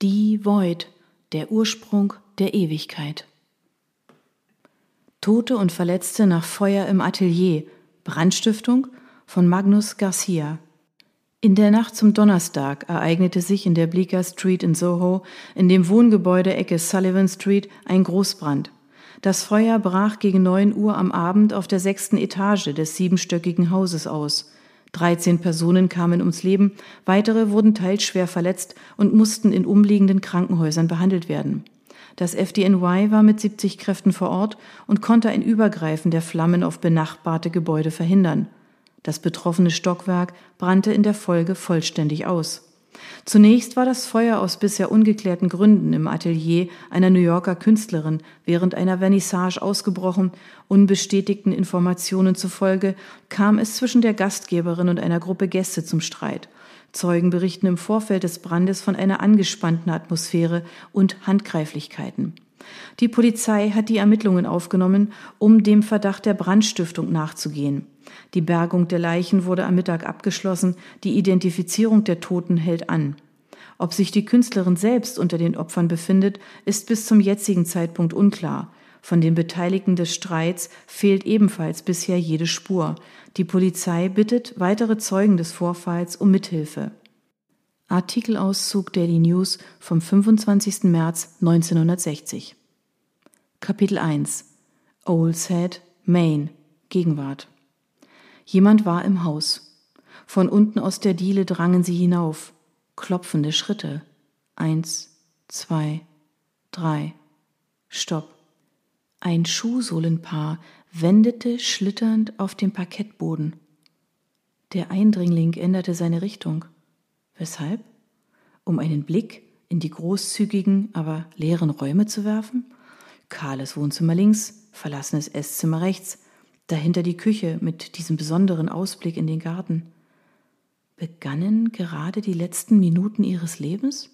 Die Void, der Ursprung der Ewigkeit. Tote und Verletzte nach Feuer im Atelier, Brandstiftung von Magnus Garcia. In der Nacht zum Donnerstag ereignete sich in der Bleecker Street in Soho, in dem Wohngebäude Ecke Sullivan Street, ein Großbrand. Das Feuer brach gegen neun Uhr am Abend auf der sechsten Etage des siebenstöckigen Hauses aus. 13 Personen kamen ums Leben, weitere wurden teils schwer verletzt und mussten in umliegenden Krankenhäusern behandelt werden. Das FDNY war mit 70 Kräften vor Ort und konnte ein Übergreifen der Flammen auf benachbarte Gebäude verhindern. Das betroffene Stockwerk brannte in der Folge vollständig aus. Zunächst war das Feuer aus bisher ungeklärten Gründen im Atelier einer New Yorker Künstlerin während einer Vernissage ausgebrochen. Unbestätigten Informationen zufolge kam es zwischen der Gastgeberin und einer Gruppe Gäste zum Streit. Zeugen berichten im Vorfeld des Brandes von einer angespannten Atmosphäre und Handgreiflichkeiten. Die Polizei hat die Ermittlungen aufgenommen, um dem Verdacht der Brandstiftung nachzugehen. Die Bergung der Leichen wurde am Mittag abgeschlossen, die Identifizierung der Toten hält an. Ob sich die Künstlerin selbst unter den Opfern befindet, ist bis zum jetzigen Zeitpunkt unklar. Von den Beteiligten des Streits fehlt ebenfalls bisher jede Spur. Die Polizei bittet weitere Zeugen des Vorfalls um Mithilfe. Artikelauszug Daily News vom 25. März 1960. Kapitel 1 Old Head, Maine, Gegenwart. Jemand war im Haus. Von unten aus der Diele drangen sie hinauf. Klopfende Schritte. Eins, zwei, drei. Stopp. Ein Schuhsohlenpaar wendete schlitternd auf dem Parkettboden. Der Eindringling änderte seine Richtung. Weshalb? Um einen Blick in die großzügigen, aber leeren Räume zu werfen? Kahles Wohnzimmer links, verlassenes Esszimmer rechts, dahinter die Küche mit diesem besonderen Ausblick in den Garten. Begannen gerade die letzten Minuten ihres Lebens?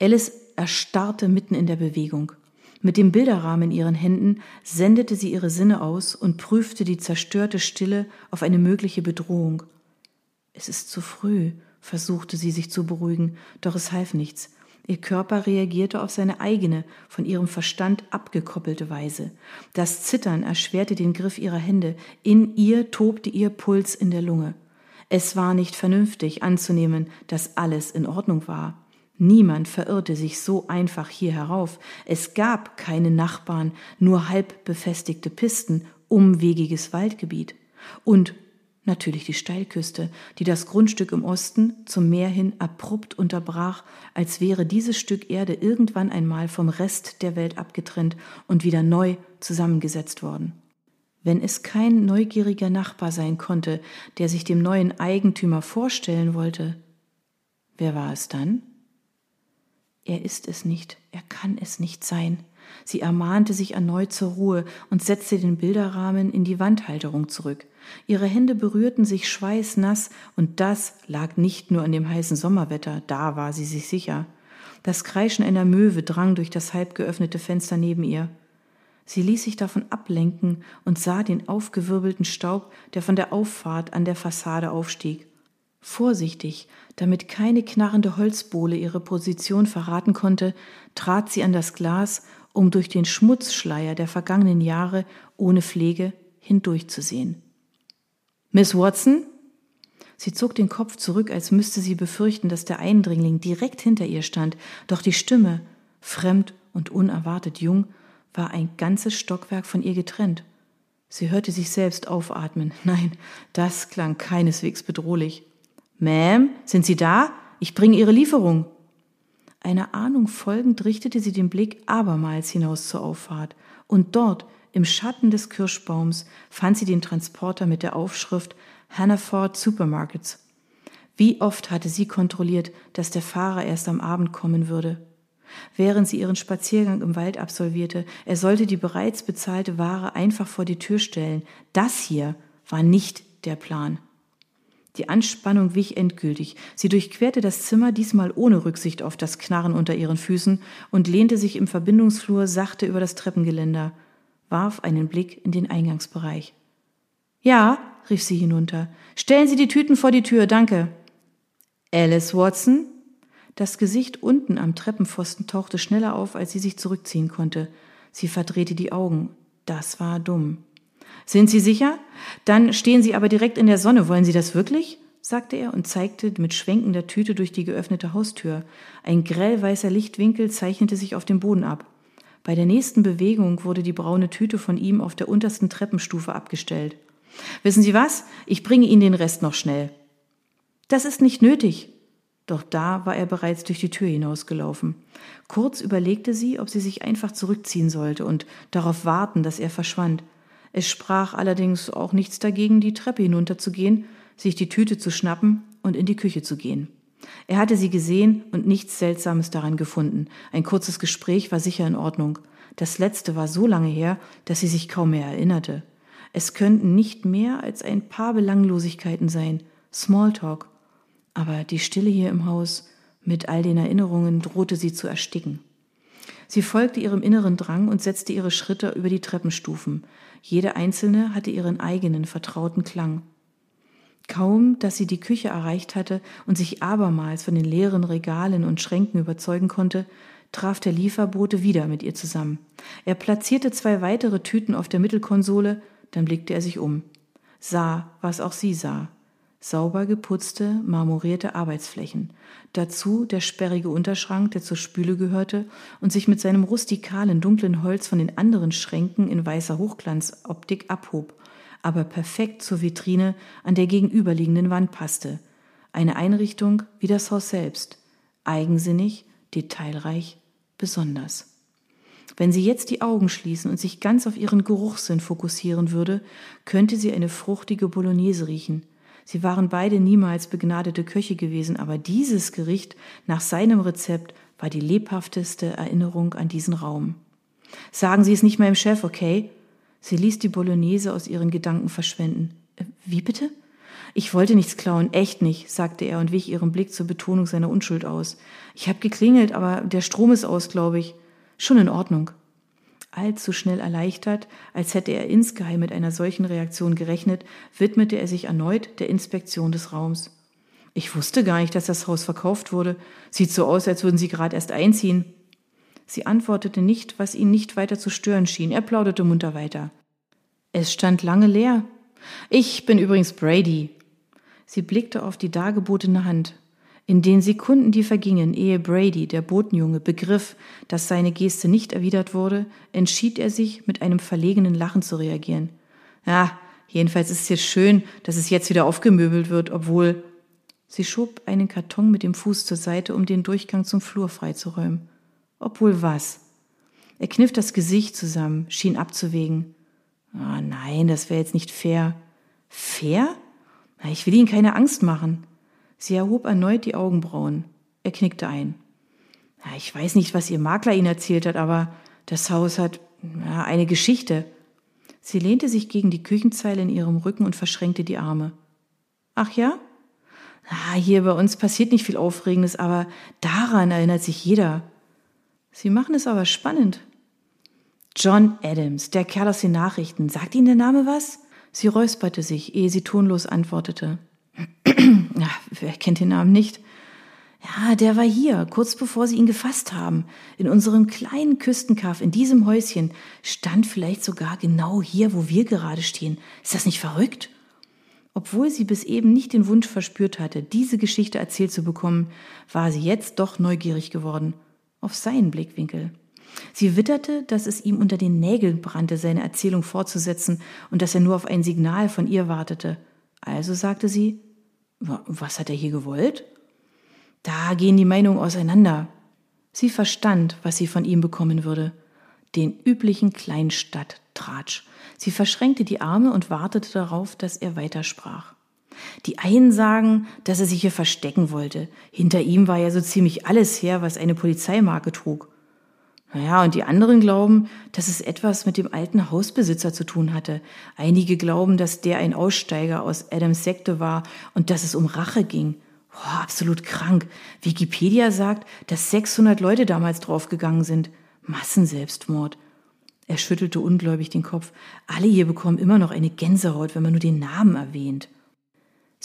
Alice erstarrte mitten in der Bewegung. Mit dem Bilderrahmen in ihren Händen sendete sie ihre Sinne aus und prüfte die zerstörte Stille auf eine mögliche Bedrohung. Es ist zu früh, versuchte sie sich zu beruhigen, doch es half nichts. Ihr Körper reagierte auf seine eigene, von ihrem Verstand abgekoppelte Weise. Das Zittern erschwerte den Griff ihrer Hände. In ihr tobte ihr Puls in der Lunge. Es war nicht vernünftig anzunehmen, dass alles in Ordnung war. Niemand verirrte sich so einfach hier herauf. Es gab keine Nachbarn, nur halb befestigte Pisten, umwegiges Waldgebiet. Und natürlich die Steilküste, die das Grundstück im Osten zum Meer hin abrupt unterbrach, als wäre dieses Stück Erde irgendwann einmal vom Rest der Welt abgetrennt und wieder neu zusammengesetzt worden. Wenn es kein neugieriger Nachbar sein konnte, der sich dem neuen Eigentümer vorstellen wollte, wer war es dann? Er ist es nicht, er kann es nicht sein. Sie ermahnte sich erneut zur Ruhe und setzte den Bilderrahmen in die Wandhalterung zurück. Ihre Hände berührten sich schweißnass, und das lag nicht nur an dem heißen Sommerwetter, da war sie sich sicher. Das Kreischen einer Möwe drang durch das halb geöffnete Fenster neben ihr. Sie ließ sich davon ablenken und sah den aufgewirbelten Staub, der von der Auffahrt an der Fassade aufstieg. Vorsichtig, damit keine knarrende Holzbohle ihre Position verraten konnte, trat sie an das Glas, um durch den Schmutzschleier der vergangenen Jahre ohne Pflege hindurchzusehen. Miss Watson? Sie zog den Kopf zurück, als müsste sie befürchten, dass der Eindringling direkt hinter ihr stand, doch die Stimme, fremd und unerwartet jung, war ein ganzes Stockwerk von ihr getrennt. Sie hörte sich selbst aufatmen. Nein, das klang keineswegs bedrohlich. Ma'am, sind Sie da? Ich bringe Ihre Lieferung. Einer Ahnung folgend richtete sie den Blick abermals hinaus zur Auffahrt, und dort im Schatten des Kirschbaums fand sie den Transporter mit der Aufschrift Hannaford Supermarkets. Wie oft hatte sie kontrolliert, dass der Fahrer erst am Abend kommen würde. Während sie ihren Spaziergang im Wald absolvierte, er sollte die bereits bezahlte Ware einfach vor die Tür stellen. Das hier war nicht der Plan. Die Anspannung wich endgültig. Sie durchquerte das Zimmer, diesmal ohne Rücksicht auf das Knarren unter ihren Füßen, und lehnte sich im Verbindungsflur sachte über das Treppengeländer warf einen Blick in den Eingangsbereich. Ja, rief sie hinunter. Stellen Sie die Tüten vor die Tür, danke. Alice Watson? Das Gesicht unten am Treppenpfosten tauchte schneller auf, als sie sich zurückziehen konnte. Sie verdrehte die Augen. Das war dumm. Sind Sie sicher? Dann stehen Sie aber direkt in der Sonne. Wollen Sie das wirklich? sagte er und zeigte mit schwenkender Tüte durch die geöffnete Haustür. Ein grellweißer Lichtwinkel zeichnete sich auf dem Boden ab. Bei der nächsten Bewegung wurde die braune Tüte von ihm auf der untersten Treppenstufe abgestellt. Wissen Sie was? Ich bringe Ihnen den Rest noch schnell. Das ist nicht nötig. Doch da war er bereits durch die Tür hinausgelaufen. Kurz überlegte sie, ob sie sich einfach zurückziehen sollte und darauf warten, dass er verschwand. Es sprach allerdings auch nichts dagegen, die Treppe hinunterzugehen, sich die Tüte zu schnappen und in die Küche zu gehen. Er hatte sie gesehen und nichts Seltsames daran gefunden. Ein kurzes Gespräch war sicher in Ordnung. Das letzte war so lange her, dass sie sich kaum mehr erinnerte. Es könnten nicht mehr als ein paar Belanglosigkeiten sein. Smalltalk. Aber die Stille hier im Haus mit all den Erinnerungen drohte sie zu ersticken. Sie folgte ihrem inneren Drang und setzte ihre Schritte über die Treppenstufen. Jede einzelne hatte ihren eigenen vertrauten Klang. Kaum, dass sie die Küche erreicht hatte und sich abermals von den leeren Regalen und Schränken überzeugen konnte, traf der Lieferbote wieder mit ihr zusammen. Er platzierte zwei weitere Tüten auf der Mittelkonsole, dann blickte er sich um, sah, was auch sie sah. Sauber geputzte, marmorierte Arbeitsflächen. Dazu der sperrige Unterschrank, der zur Spüle gehörte und sich mit seinem rustikalen, dunklen Holz von den anderen Schränken in weißer Hochglanzoptik abhob aber perfekt zur Vitrine an der gegenüberliegenden Wand passte. Eine Einrichtung wie das Haus selbst. Eigensinnig, detailreich, besonders. Wenn sie jetzt die Augen schließen und sich ganz auf ihren Geruchssinn fokussieren würde, könnte sie eine fruchtige Bolognese riechen. Sie waren beide niemals begnadete Köche gewesen, aber dieses Gericht nach seinem Rezept war die lebhafteste Erinnerung an diesen Raum. Sagen Sie es nicht meinem Chef, okay? Sie ließ die Bolognese aus ihren Gedanken verschwenden. Äh, wie bitte? Ich wollte nichts klauen, echt nicht, sagte er und wich ihrem Blick zur Betonung seiner Unschuld aus. Ich habe geklingelt, aber der Strom ist aus, glaube ich. Schon in Ordnung. Allzu schnell erleichtert, als hätte er insgeheim mit einer solchen Reaktion gerechnet, widmete er sich erneut der Inspektion des Raums. Ich wusste gar nicht, dass das Haus verkauft wurde. Sieht so aus, als würden Sie gerade erst einziehen. Sie antwortete nicht, was ihn nicht weiter zu stören schien. Er plauderte munter weiter. Es stand lange leer. Ich bin übrigens Brady. Sie blickte auf die dargebotene Hand. In den Sekunden, die vergingen, ehe Brady, der Botenjunge, begriff, dass seine Geste nicht erwidert wurde, entschied er sich, mit einem verlegenen Lachen zu reagieren. Ja, jedenfalls ist es jetzt schön, dass es jetzt wieder aufgemöbelt wird, obwohl. Sie schob einen Karton mit dem Fuß zur Seite, um den Durchgang zum Flur freizuräumen. Obwohl was? Er kniff das Gesicht zusammen, schien abzuwägen. Oh nein, das wäre jetzt nicht fair. Fair? Na, ich will Ihnen keine Angst machen. Sie erhob erneut die Augenbrauen. Er knickte ein. Na, ich weiß nicht, was Ihr Makler Ihnen erzählt hat, aber das Haus hat na, eine Geschichte. Sie lehnte sich gegen die Küchenzeile in ihrem Rücken und verschränkte die Arme. Ach ja? Na, hier bei uns passiert nicht viel Aufregendes, aber daran erinnert sich jeder. Sie machen es aber spannend. John Adams, der Kerl aus den Nachrichten. Sagt Ihnen der Name was? Sie räusperte sich, ehe sie tonlos antwortete. ja, wer kennt den Namen nicht? Ja, der war hier, kurz bevor Sie ihn gefasst haben. In unserem kleinen Küstenkaff, in diesem Häuschen, stand vielleicht sogar genau hier, wo wir gerade stehen. Ist das nicht verrückt? Obwohl sie bis eben nicht den Wunsch verspürt hatte, diese Geschichte erzählt zu bekommen, war sie jetzt doch neugierig geworden auf seinen Blickwinkel. Sie witterte, dass es ihm unter den Nägeln brannte, seine Erzählung fortzusetzen und dass er nur auf ein Signal von ihr wartete. Also sagte sie, was hat er hier gewollt? Da gehen die Meinungen auseinander. Sie verstand, was sie von ihm bekommen würde. Den üblichen Kleinstadt-Tratsch. Sie verschränkte die Arme und wartete darauf, dass er weitersprach. Die einen sagen, dass er sich hier verstecken wollte. Hinter ihm war ja so ziemlich alles her, was eine Polizeimarke trug. Naja, und die anderen glauben, dass es etwas mit dem alten Hausbesitzer zu tun hatte. Einige glauben, dass der ein Aussteiger aus Adams Sekte war und dass es um Rache ging. Oh, absolut krank. Wikipedia sagt, dass 600 Leute damals draufgegangen sind. Massenselbstmord. Er schüttelte ungläubig den Kopf. Alle hier bekommen immer noch eine Gänsehaut, wenn man nur den Namen erwähnt.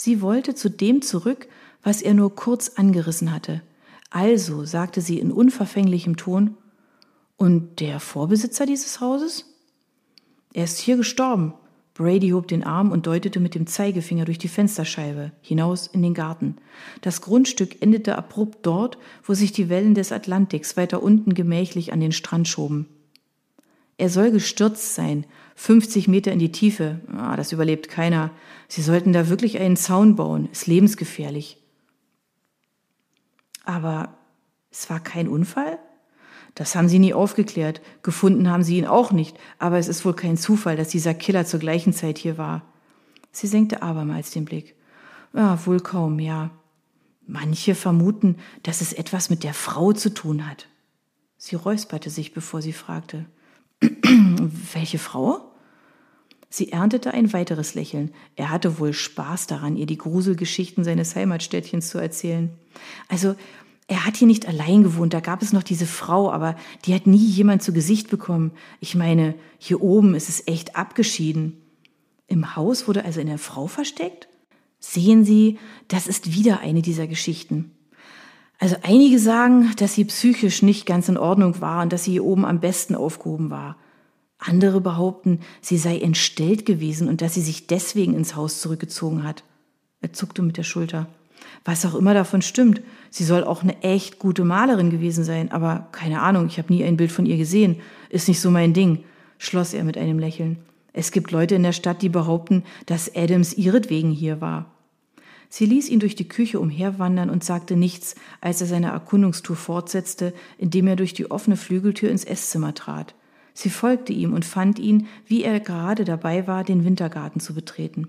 Sie wollte zu dem zurück, was er nur kurz angerissen hatte. Also sagte sie in unverfänglichem Ton, und der Vorbesitzer dieses Hauses? Er ist hier gestorben. Brady hob den Arm und deutete mit dem Zeigefinger durch die Fensterscheibe hinaus in den Garten. Das Grundstück endete abrupt dort, wo sich die Wellen des Atlantiks weiter unten gemächlich an den Strand schoben. Er soll gestürzt sein, 50 Meter in die Tiefe. Ah, das überlebt keiner. Sie sollten da wirklich einen Zaun bauen, ist lebensgefährlich. Aber es war kein Unfall? Das haben sie nie aufgeklärt. Gefunden haben sie ihn auch nicht. Aber es ist wohl kein Zufall, dass dieser Killer zur gleichen Zeit hier war. Sie senkte abermals den Blick. Ja, wohl kaum, ja. Manche vermuten, dass es etwas mit der Frau zu tun hat. Sie räusperte sich, bevor sie fragte. Welche Frau? Sie erntete ein weiteres Lächeln. Er hatte wohl Spaß daran, ihr die Gruselgeschichten seines Heimatstädtchens zu erzählen. Also, er hat hier nicht allein gewohnt, da gab es noch diese Frau, aber die hat nie jemand zu Gesicht bekommen. Ich meine, hier oben ist es echt abgeschieden. Im Haus wurde also eine Frau versteckt? Sehen Sie, das ist wieder eine dieser Geschichten. Also einige sagen, dass sie psychisch nicht ganz in Ordnung war und dass sie hier oben am besten aufgehoben war. Andere behaupten, sie sei entstellt gewesen und dass sie sich deswegen ins Haus zurückgezogen hat. Er zuckte mit der Schulter. Was auch immer davon stimmt. Sie soll auch eine echt gute Malerin gewesen sein, aber keine Ahnung, ich habe nie ein Bild von ihr gesehen. Ist nicht so mein Ding, schloss er mit einem Lächeln. Es gibt Leute in der Stadt, die behaupten, dass Adams ihretwegen hier war. Sie ließ ihn durch die Küche umherwandern und sagte nichts, als er seine Erkundungstour fortsetzte, indem er durch die offene Flügeltür ins Esszimmer trat. Sie folgte ihm und fand ihn, wie er gerade dabei war, den Wintergarten zu betreten.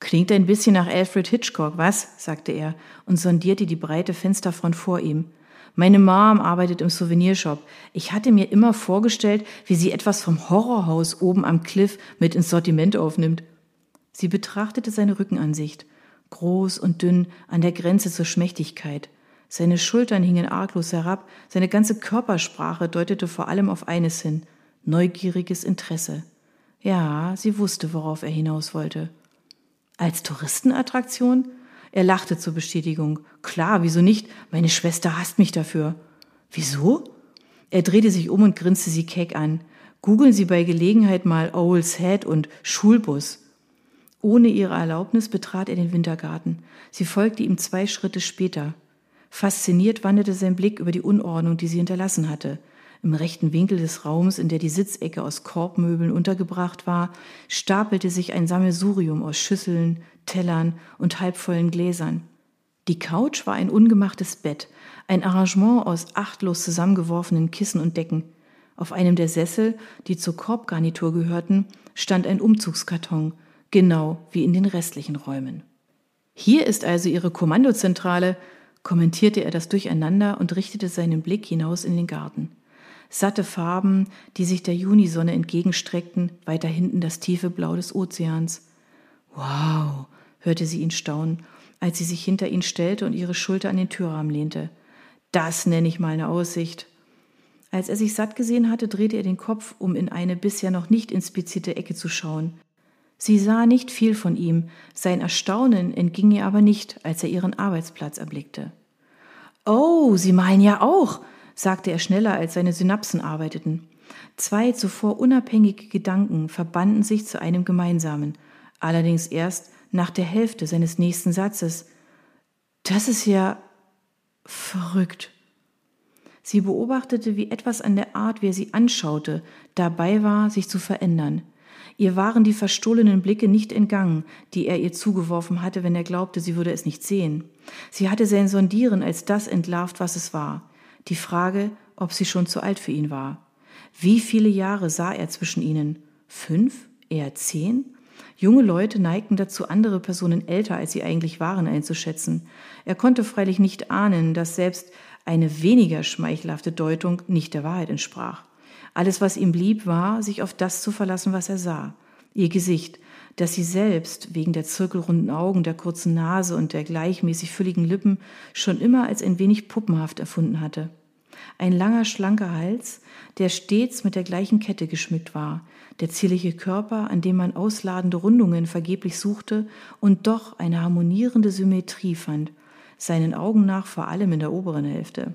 Klingt ein bisschen nach Alfred Hitchcock, was? sagte er und sondierte die breite Fensterfront vor ihm. Meine Mom arbeitet im Souvenirshop. Ich hatte mir immer vorgestellt, wie sie etwas vom Horrorhaus oben am Cliff mit ins Sortiment aufnimmt. Sie betrachtete seine Rückenansicht. Groß und dünn, an der Grenze zur Schmächtigkeit. Seine Schultern hingen arglos herab, seine ganze Körpersprache deutete vor allem auf eines hin. Neugieriges Interesse. Ja, sie wusste, worauf er hinaus wollte. Als Touristenattraktion? Er lachte zur Bestätigung. Klar, wieso nicht? Meine Schwester hasst mich dafür. Wieso? Er drehte sich um und grinste sie keck an. Googeln Sie bei Gelegenheit mal Owl's Head und Schulbus. Ohne ihre Erlaubnis betrat er den Wintergarten. Sie folgte ihm zwei Schritte später. Fasziniert wanderte sein Blick über die Unordnung, die sie hinterlassen hatte. Im rechten Winkel des Raums, in der die Sitzecke aus Korbmöbeln untergebracht war, stapelte sich ein Sammelsurium aus Schüsseln, Tellern und halbvollen Gläsern. Die Couch war ein ungemachtes Bett, ein Arrangement aus achtlos zusammengeworfenen Kissen und Decken. Auf einem der Sessel, die zur Korbgarnitur gehörten, stand ein Umzugskarton, genau wie in den restlichen Räumen. Hier ist also Ihre Kommandozentrale, kommentierte er das Durcheinander und richtete seinen Blick hinaus in den Garten satte Farben, die sich der Junisonne entgegenstreckten, weiter hinten das tiefe Blau des Ozeans. Wow, hörte sie ihn staunen, als sie sich hinter ihn stellte und ihre Schulter an den Türrahmen lehnte. Das nenne ich mal eine Aussicht. Als er sich satt gesehen hatte, drehte er den Kopf, um in eine bisher noch nicht inspizierte Ecke zu schauen. Sie sah nicht viel von ihm, sein Erstaunen entging ihr aber nicht, als er ihren Arbeitsplatz erblickte. Oh, Sie malen ja auch, sagte er schneller, als seine Synapsen arbeiteten. Zwei zuvor unabhängige Gedanken verbanden sich zu einem gemeinsamen, allerdings erst nach der Hälfte seines nächsten Satzes. Das ist ja verrückt. Sie beobachtete, wie etwas an der Art, wie er sie anschaute, dabei war, sich zu verändern. Ihr waren die verstohlenen Blicke nicht entgangen, die er ihr zugeworfen hatte, wenn er glaubte, sie würde es nicht sehen. Sie hatte sein Sondieren als das entlarvt, was es war die Frage, ob sie schon zu alt für ihn war. Wie viele Jahre sah er zwischen ihnen? Fünf? Eher zehn? Junge Leute neigten dazu, andere Personen älter als sie eigentlich waren einzuschätzen. Er konnte freilich nicht ahnen, dass selbst eine weniger schmeichelhafte Deutung nicht der Wahrheit entsprach. Alles, was ihm blieb, war, sich auf das zu verlassen, was er sah. Ihr Gesicht, das sie selbst wegen der zirkelrunden Augen, der kurzen Nase und der gleichmäßig fülligen Lippen schon immer als ein wenig puppenhaft erfunden hatte. Ein langer, schlanker Hals, der stets mit der gleichen Kette geschmückt war, der zierliche Körper, an dem man ausladende Rundungen vergeblich suchte und doch eine harmonierende Symmetrie fand, seinen Augen nach vor allem in der oberen Hälfte.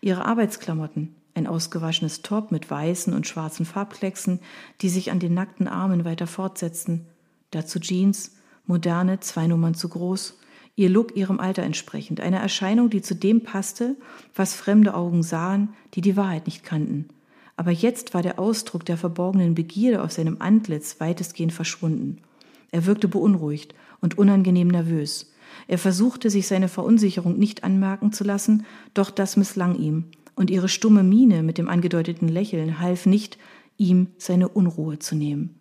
Ihre Arbeitsklamotten, ein ausgewaschenes Top mit weißen und schwarzen Farbklecksen, die sich an den nackten Armen weiter fortsetzten, dazu Jeans, moderne, zwei Nummern zu groß, ihr Look ihrem Alter entsprechend, eine Erscheinung, die zu dem passte, was fremde Augen sahen, die die Wahrheit nicht kannten. Aber jetzt war der Ausdruck der verborgenen Begierde auf seinem Antlitz weitestgehend verschwunden. Er wirkte beunruhigt und unangenehm nervös. Er versuchte, sich seine Verunsicherung nicht anmerken zu lassen, doch das misslang ihm, und ihre stumme Miene mit dem angedeuteten Lächeln half nicht, ihm seine Unruhe zu nehmen.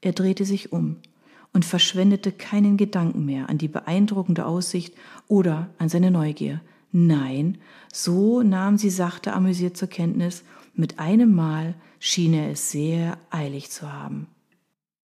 Er drehte sich um und verschwendete keinen Gedanken mehr an die beeindruckende Aussicht oder an seine Neugier. Nein, so nahm sie sachte amüsiert zur Kenntnis, mit einem Mal schien er es sehr eilig zu haben.